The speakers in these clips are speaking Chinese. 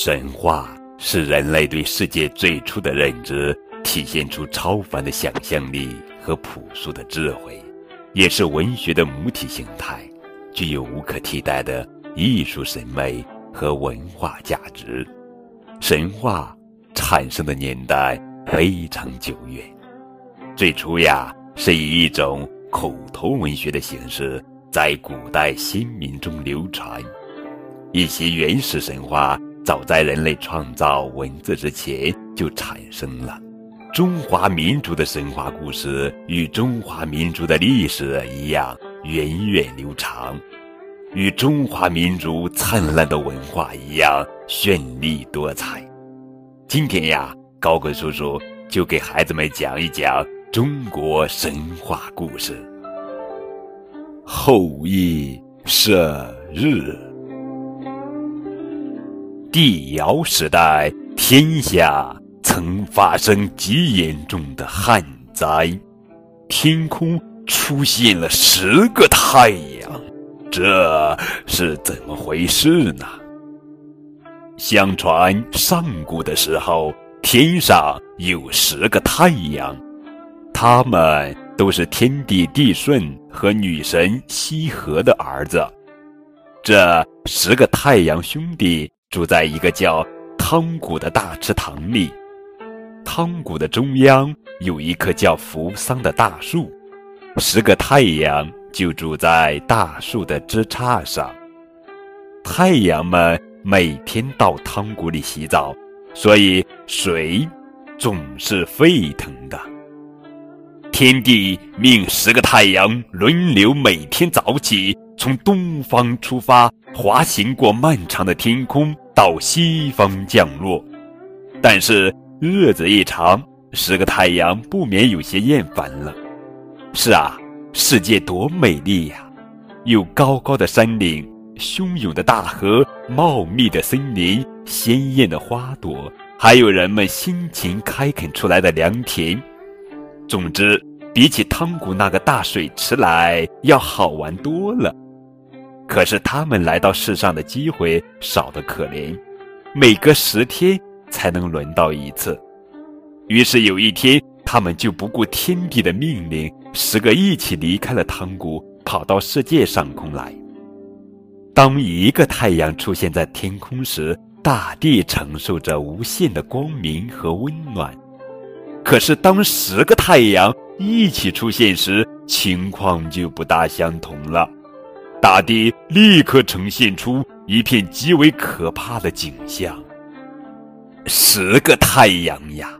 神话是人类对世界最初的认知，体现出超凡的想象力和朴素的智慧，也是文学的母体形态，具有无可替代的艺术审美和文化价值。神话产生的年代非常久远，最初呀是以一种口头文学的形式在古代先民中流传，一些原始神话。早在人类创造文字之前就产生了。中华民族的神话故事与中华民族的历史一样源远流长，与中华民族灿烂的文化一样绚丽多彩。今天呀，高贵叔叔就给孩子们讲一讲中国神话故事。后羿射日。帝尧时代，天下曾发生极严重的旱灾，天空出现了十个太阳，这是怎么回事呢？相传上古的时候，天上有十个太阳，他们都是天帝帝舜和女神羲和的儿子。这十个太阳兄弟。住在一个叫汤谷的大池塘里，汤谷的中央有一棵叫扶桑的大树，十个太阳就住在大树的枝杈上。太阳们每天到汤谷里洗澡，所以水总是沸腾的。天帝命十个太阳轮流每天早起。从东方出发，滑行过漫长的天空，到西方降落。但是日子一长，十个太阳不免有些厌烦了。是啊，世界多美丽呀！有高高的山岭、汹涌的大河、茂密的森林、鲜艳的花朵，还有人们辛勤开垦出来的良田。总之，比起汤谷那个大水池来，要好玩多了。可是他们来到世上的机会少得可怜，每隔十天才能轮到一次。于是有一天，他们就不顾天帝的命令，十个一起离开了汤谷，跑到世界上空来。当一个太阳出现在天空时，大地承受着无限的光明和温暖；可是当十个太阳一起出现时，情况就不大相同了。大地立刻呈现出一片极为可怕的景象。十个太阳呀，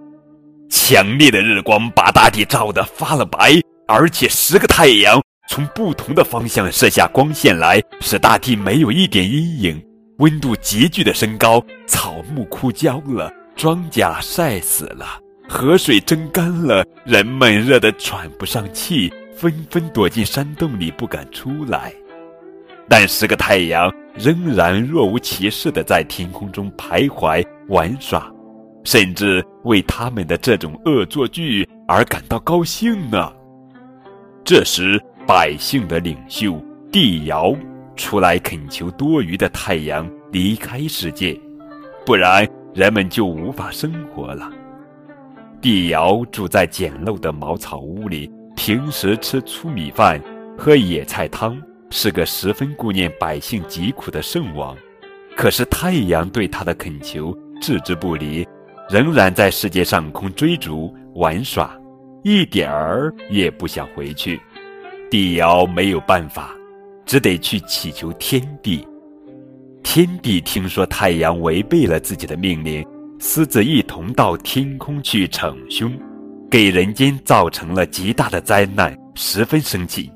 强烈的日光把大地照得发了白，而且十个太阳从不同的方向射下光线来，使大地没有一点阴影，温度急剧的升高，草木枯焦了，庄稼晒死了，河水蒸干了，人们热得喘不上气，纷纷躲进山洞里，不敢出来。但十个太阳仍然若无其事地在天空中徘徊玩耍，甚至为他们的这种恶作剧而感到高兴呢。这时，百姓的领袖帝尧出来恳求多余的太阳离开世界，不然人们就无法生活了。帝尧住在简陋的茅草屋里，平时吃粗米饭，喝野菜汤。是个十分顾念百姓疾苦的圣王，可是太阳对他的恳求置之不理，仍然在世界上空追逐玩耍，一点儿也不想回去。帝尧没有办法，只得去祈求天帝。天帝听说太阳违背了自己的命令，私自一同到天空去逞凶，给人间造成了极大的灾难，十分生气。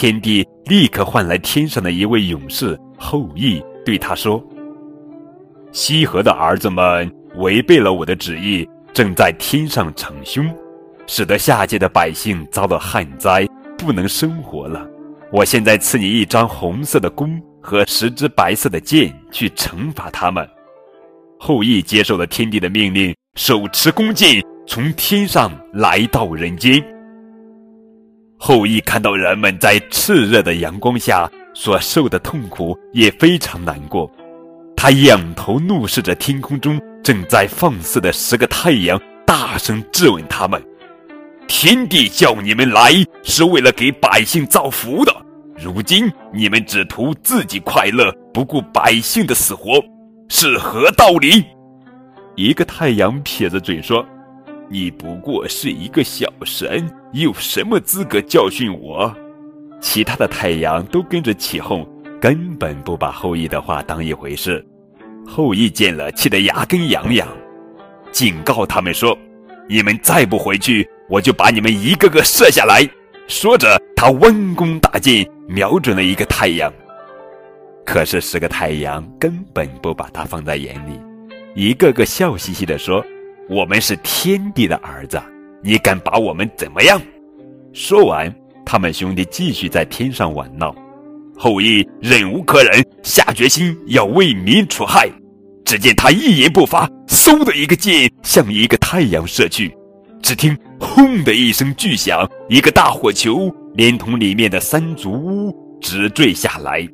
天帝立刻唤来天上的一位勇士后羿，对他说：“羲和的儿子们违背了我的旨意，正在天上逞凶，使得下界的百姓遭了旱灾，不能生活了。我现在赐你一张红色的弓和十支白色的箭，去惩罚他们。”后羿接受了天帝的命令，手持弓箭，从天上来到人间。后羿看到人们在炽热的阳光下所受的痛苦，也非常难过。他仰头怒视着天空中正在放肆的十个太阳，大声质问他们：“天帝叫你们来是为了给百姓造福的，如今你们只图自己快乐，不顾百姓的死活，是何道理？”一个太阳撇着嘴说：“你不过是一个小神，有什么资格教训我？”其他的太阳都跟着起哄，根本不把后羿的话当一回事。后羿见了，气得牙根痒痒，警告他们说：“你们再不回去，我就把你们一个个射下来。”说着，他弯弓搭箭，瞄准了一个太阳。可是十个太阳根本不把他放在眼里，一个个笑嘻嘻地说：“我们是天帝的儿子，你敢把我们怎么样？”说完，他们兄弟继续在天上玩闹。后羿忍无可忍，下决心要为民除害。只见他一言不发，嗖的一个箭向一个太阳射去。只听“轰”的一声巨响，一个大火球连同里面的三足乌直坠下来。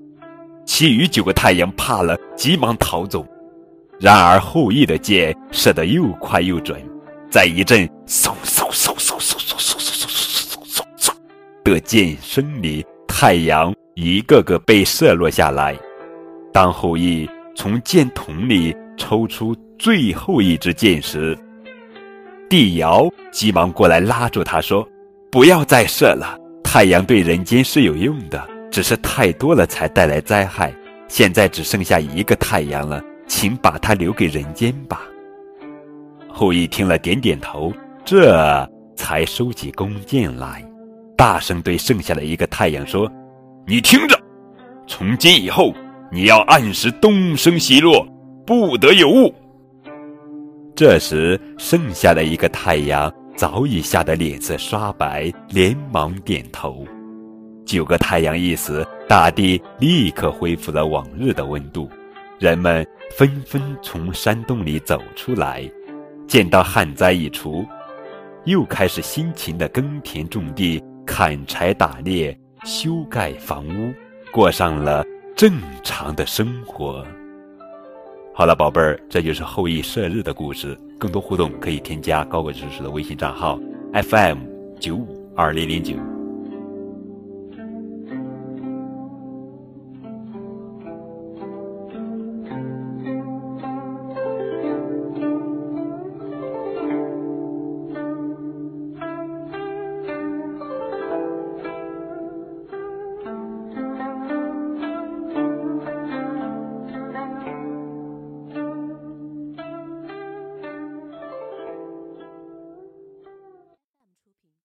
其余九个太阳怕了，急忙逃走。然而后羿的箭射得又快又准，在一阵嗖嗖嗖嗖嗖嗖嗖嗖嗖嗖嗖的箭声里，太阳一个个被射落下来。当后羿。从箭筒里抽出最后一支箭时，帝尧急忙过来拉住他说：“不要再射了，太阳对人间是有用的，只是太多了才带来灾害。现在只剩下一个太阳了，请把它留给人间吧。”后羿听了，点点头，这才收起弓箭来，大声对剩下的一个太阳说：“你听着，从今以后。”你要按时东升西落，不得有误。这时，剩下的一个太阳早已吓得脸色刷白，连忙点头。九个太阳一死，大地立刻恢复了往日的温度，人们纷纷从山洞里走出来，见到旱灾一除，又开始辛勤的耕田种地、砍柴打猎、修盖房屋，过上了。正常的生活。好了，宝贝儿，这就是后羿射日的故事。更多互动可以添加高个知识的微信账号：FM 九五二零零九。